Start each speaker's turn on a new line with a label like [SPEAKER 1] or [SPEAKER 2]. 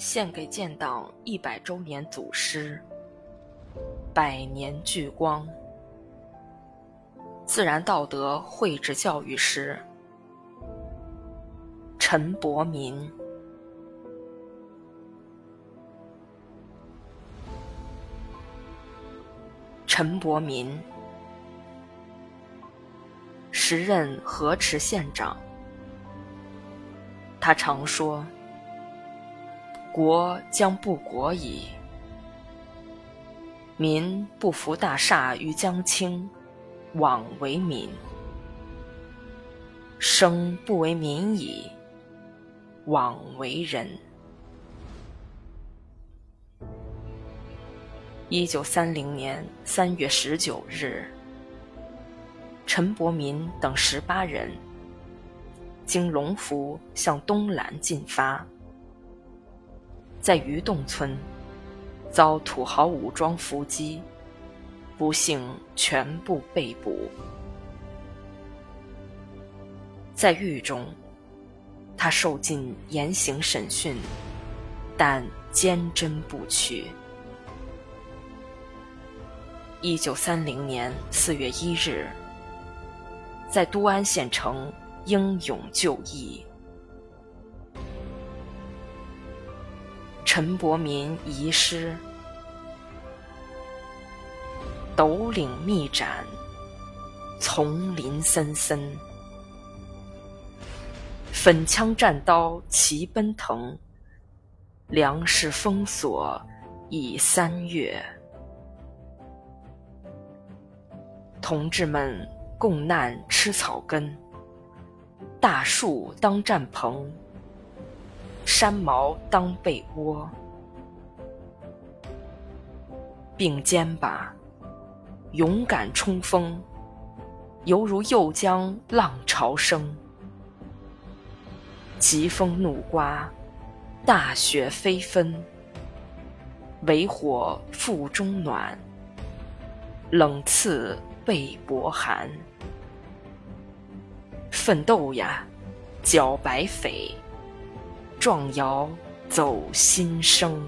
[SPEAKER 1] 献给建党一百周年祖师，百年聚光，自然道德绘制教育师陈伯民。陈伯民，时任河池县长。他常说：“国将不国矣，民不服大厦于将倾，枉为民；生不为民矣，枉为人。”一九三零年三月十九日，陈伯民等十八人。经龙福向东兰进发，在鱼洞村遭土豪武装伏击，不幸全部被捕。在狱中，他受尽严刑审讯，但坚贞不屈。一九三零年四月一日，在都安县城。英勇就义。陈伯民遗诗：斗岭密斩，丛林森森。粉枪战刀齐奔腾，粮食封锁已三月。同志们共难吃草根。大树当战篷，山毛当被窝。并肩吧，勇敢冲锋，犹如右江浪潮生。疾风怒刮，大雪飞纷，唯火腹中暖，冷刺背薄寒。奋斗呀，剿白匪，壮摇走新生。